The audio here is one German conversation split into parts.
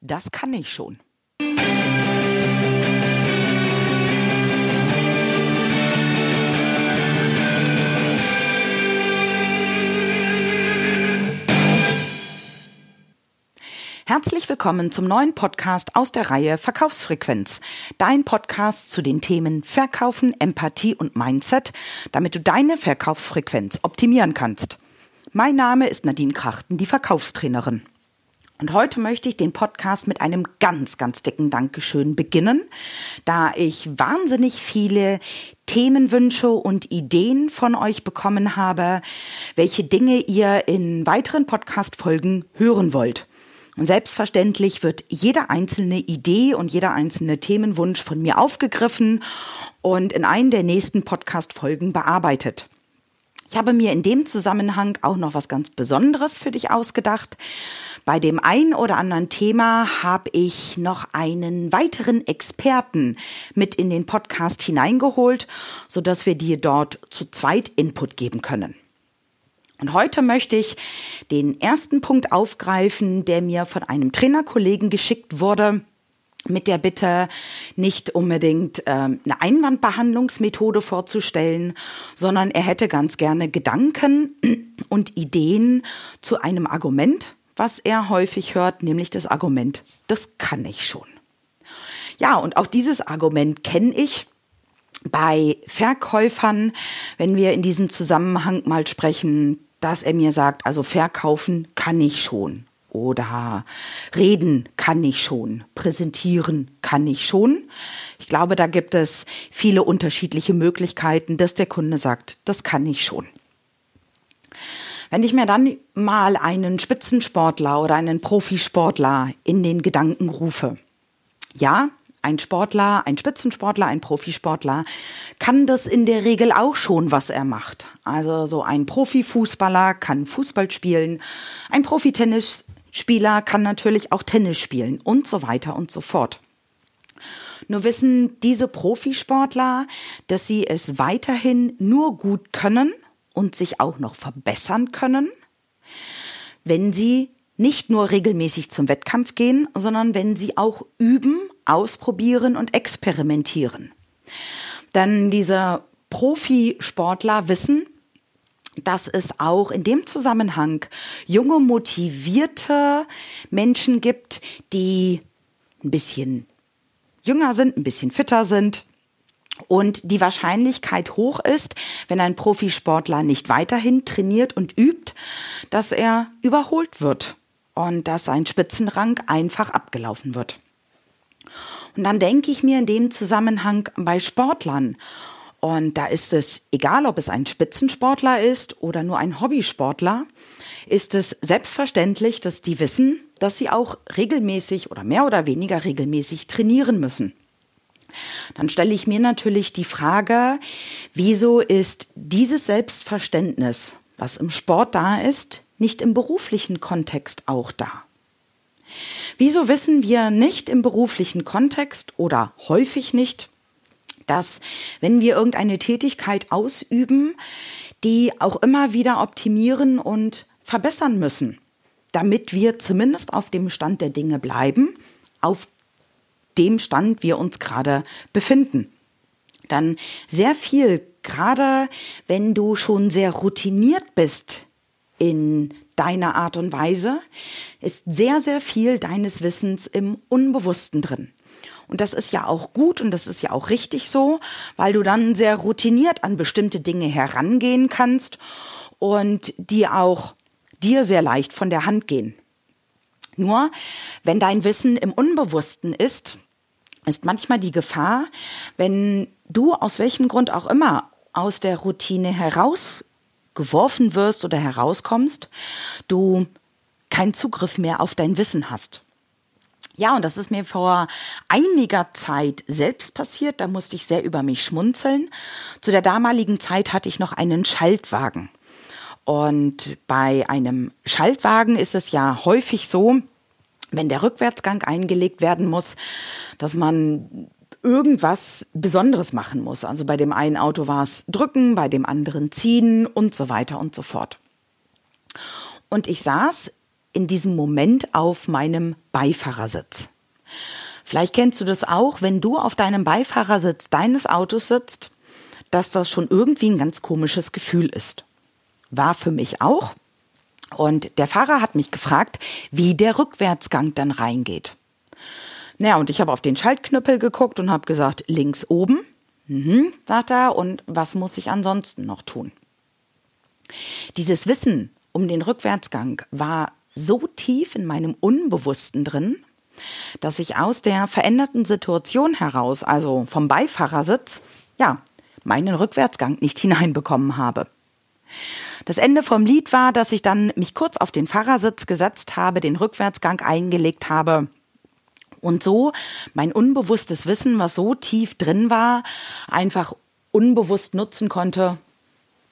das kann ich schon. Herzlich willkommen zum neuen Podcast aus der Reihe Verkaufsfrequenz. Dein Podcast zu den Themen Verkaufen, Empathie und Mindset, damit du deine Verkaufsfrequenz optimieren kannst. Mein Name ist Nadine Krachten, die Verkaufstrainerin. Und heute möchte ich den Podcast mit einem ganz, ganz dicken Dankeschön beginnen, da ich wahnsinnig viele Themenwünsche und Ideen von euch bekommen habe, welche Dinge ihr in weiteren Podcast-Folgen hören wollt. Und selbstverständlich wird jede einzelne Idee und jeder einzelne Themenwunsch von mir aufgegriffen und in einen der nächsten Podcast-Folgen bearbeitet. Ich habe mir in dem Zusammenhang auch noch was ganz Besonderes für dich ausgedacht. Bei dem ein oder anderen Thema habe ich noch einen weiteren Experten mit in den Podcast hineingeholt, so dass wir dir dort zu zweit Input geben können. Und heute möchte ich den ersten Punkt aufgreifen, der mir von einem Trainerkollegen geschickt wurde mit der Bitte, nicht unbedingt äh, eine Einwandbehandlungsmethode vorzustellen, sondern er hätte ganz gerne Gedanken und Ideen zu einem Argument, was er häufig hört, nämlich das Argument, das kann ich schon. Ja, und auch dieses Argument kenne ich bei Verkäufern, wenn wir in diesem Zusammenhang mal sprechen, dass er mir sagt, also verkaufen kann ich schon oder reden kann ich schon, präsentieren kann ich schon. Ich glaube, da gibt es viele unterschiedliche Möglichkeiten, dass der Kunde sagt, das kann ich schon. Wenn ich mir dann mal einen Spitzensportler oder einen Profisportler in den Gedanken rufe, ja, ein Sportler, ein Spitzensportler, ein Profisportler kann das in der Regel auch schon, was er macht. Also so ein Profifußballer kann Fußball spielen, ein Profitennisspieler kann natürlich auch Tennis spielen und so weiter und so fort. Nur wissen diese Profisportler, dass sie es weiterhin nur gut können und sich auch noch verbessern können, wenn sie nicht nur regelmäßig zum Wettkampf gehen, sondern wenn sie auch üben, ausprobieren und experimentieren. Denn diese Profisportler wissen, dass es auch in dem Zusammenhang junge, motivierte Menschen gibt, die ein bisschen jünger sind, ein bisschen fitter sind. Und die Wahrscheinlichkeit hoch ist, wenn ein Profisportler nicht weiterhin trainiert und übt, dass er überholt wird und dass sein Spitzenrang einfach abgelaufen wird. Und dann denke ich mir in dem Zusammenhang bei Sportlern. Und da ist es egal, ob es ein Spitzensportler ist oder nur ein Hobbysportler, ist es selbstverständlich, dass die wissen, dass sie auch regelmäßig oder mehr oder weniger regelmäßig trainieren müssen. Dann stelle ich mir natürlich die Frage, wieso ist dieses Selbstverständnis, was im Sport da ist, nicht im beruflichen Kontext auch da? Wieso wissen wir nicht im beruflichen Kontext oder häufig nicht, dass wenn wir irgendeine Tätigkeit ausüben, die auch immer wieder optimieren und verbessern müssen, damit wir zumindest auf dem Stand der Dinge bleiben, auf dem Stand wir uns gerade befinden. Dann sehr viel, gerade wenn du schon sehr routiniert bist in deiner Art und Weise, ist sehr, sehr viel deines Wissens im Unbewussten drin. Und das ist ja auch gut und das ist ja auch richtig so, weil du dann sehr routiniert an bestimmte Dinge herangehen kannst und die auch dir sehr leicht von der Hand gehen. Nur, wenn dein Wissen im Unbewussten ist, ist manchmal die Gefahr, wenn du aus welchem Grund auch immer aus der Routine heraus geworfen wirst oder herauskommst, du keinen Zugriff mehr auf dein Wissen hast. Ja, und das ist mir vor einiger Zeit selbst passiert. Da musste ich sehr über mich schmunzeln. Zu der damaligen Zeit hatte ich noch einen Schaltwagen. Und bei einem Schaltwagen ist es ja häufig so, wenn der Rückwärtsgang eingelegt werden muss, dass man irgendwas Besonderes machen muss. Also bei dem einen Auto war es drücken, bei dem anderen ziehen und so weiter und so fort. Und ich saß in diesem Moment auf meinem Beifahrersitz. Vielleicht kennst du das auch, wenn du auf deinem Beifahrersitz deines Autos sitzt, dass das schon irgendwie ein ganz komisches Gefühl ist. War für mich auch. Und der Fahrer hat mich gefragt, wie der Rückwärtsgang dann reingeht. Naja, und ich habe auf den Schaltknüppel geguckt und habe gesagt, links oben. Mhm, sagt er, und was muss ich ansonsten noch tun? Dieses Wissen um den Rückwärtsgang war so tief in meinem Unbewussten drin, dass ich aus der veränderten Situation heraus, also vom Beifahrersitz, ja, meinen Rückwärtsgang nicht hineinbekommen habe. Das Ende vom Lied war, dass ich dann mich kurz auf den Fahrersitz gesetzt habe, den Rückwärtsgang eingelegt habe und so mein unbewusstes Wissen, was so tief drin war, einfach unbewusst nutzen konnte,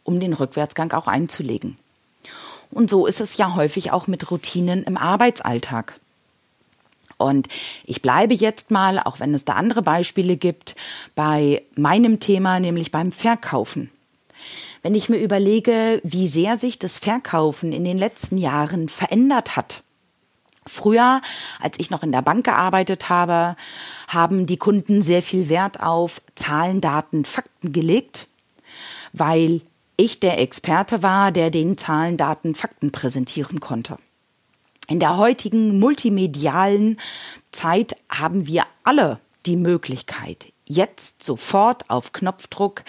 um den Rückwärtsgang auch einzulegen. Und so ist es ja häufig auch mit Routinen im Arbeitsalltag. Und ich bleibe jetzt mal, auch wenn es da andere Beispiele gibt, bei meinem Thema, nämlich beim Verkaufen. Wenn ich mir überlege, wie sehr sich das Verkaufen in den letzten Jahren verändert hat. Früher, als ich noch in der Bank gearbeitet habe, haben die Kunden sehr viel Wert auf Zahlen, Daten, Fakten gelegt, weil ich der Experte war, der den Zahlen, Daten, Fakten präsentieren konnte. In der heutigen multimedialen Zeit haben wir alle die Möglichkeit, jetzt sofort auf Knopfdruck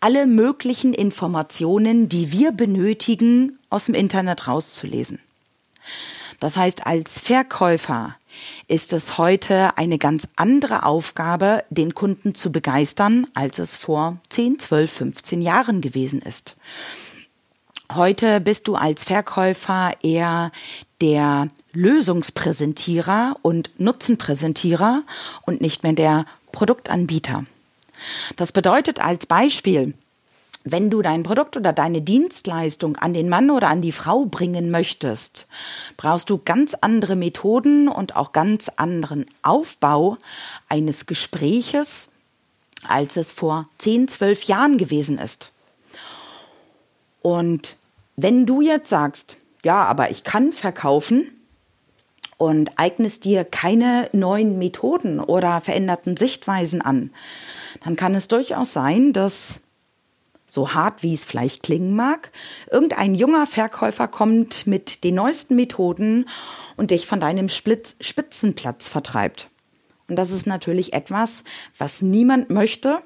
alle möglichen Informationen, die wir benötigen, aus dem Internet rauszulesen. Das heißt, als Verkäufer ist es heute eine ganz andere Aufgabe, den Kunden zu begeistern, als es vor 10, 12, 15 Jahren gewesen ist. Heute bist du als Verkäufer eher der Lösungspräsentierer und Nutzenpräsentierer und nicht mehr der Produktanbieter. Das bedeutet als Beispiel, wenn du dein Produkt oder deine Dienstleistung an den Mann oder an die Frau bringen möchtest, brauchst du ganz andere Methoden und auch ganz anderen Aufbau eines Gespräches, als es vor 10, 12 Jahren gewesen ist. Und wenn du jetzt sagst, ja, aber ich kann verkaufen und eignest dir keine neuen Methoden oder veränderten Sichtweisen an, dann kann es durchaus sein, dass so hart wie es vielleicht klingen mag, irgendein junger Verkäufer kommt mit den neuesten Methoden und dich von deinem Splitz Spitzenplatz vertreibt. Und das ist natürlich etwas, was niemand möchte.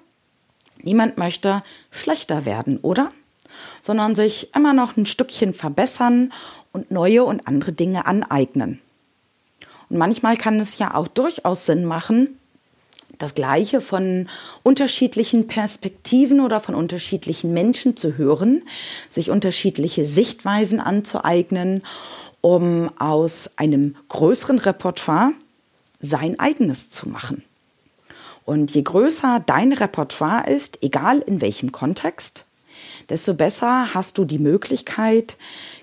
Niemand möchte schlechter werden, oder? Sondern sich immer noch ein Stückchen verbessern und neue und andere Dinge aneignen. Und manchmal kann es ja auch durchaus Sinn machen, das Gleiche von unterschiedlichen Perspektiven oder von unterschiedlichen Menschen zu hören, sich unterschiedliche Sichtweisen anzueignen, um aus einem größeren Repertoire sein eigenes zu machen. Und je größer dein Repertoire ist, egal in welchem Kontext, desto besser hast du die Möglichkeit,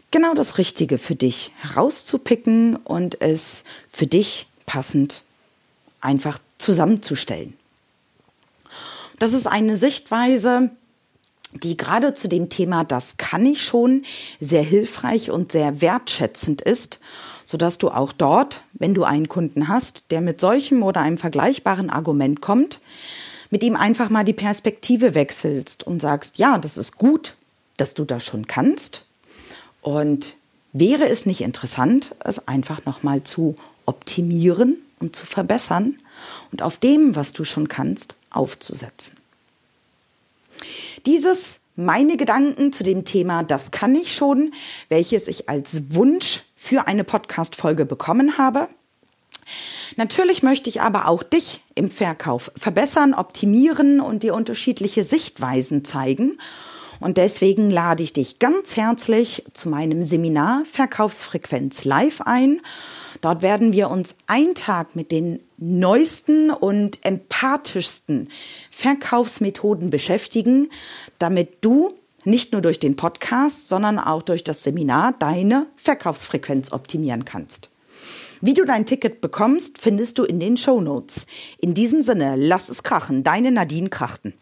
genau das Richtige für dich herauszupicken und es für dich passend einfach zusammenzustellen. Das ist eine Sichtweise, die gerade zu dem Thema Das kann ich schon sehr hilfreich und sehr wertschätzend ist, sodass du auch dort, wenn du einen Kunden hast, der mit solchem oder einem vergleichbaren Argument kommt, mit ihm einfach mal die Perspektive wechselst und sagst, ja, das ist gut, dass du das schon kannst und wäre es nicht interessant, es einfach noch mal zu optimieren und zu verbessern und auf dem, was du schon kannst, aufzusetzen. Dieses meine Gedanken zu dem Thema Das kann ich schon, welches ich als Wunsch für eine Podcast-Folge bekommen habe. Natürlich möchte ich aber auch dich im Verkauf verbessern, optimieren und dir unterschiedliche Sichtweisen zeigen. Und deswegen lade ich dich ganz herzlich zu meinem Seminar Verkaufsfrequenz live ein Dort werden wir uns einen Tag mit den neuesten und empathischsten Verkaufsmethoden beschäftigen, damit du nicht nur durch den Podcast, sondern auch durch das Seminar deine Verkaufsfrequenz optimieren kannst. Wie du dein Ticket bekommst, findest du in den Show Notes. In diesem Sinne, lass es krachen, deine Nadine Krachten.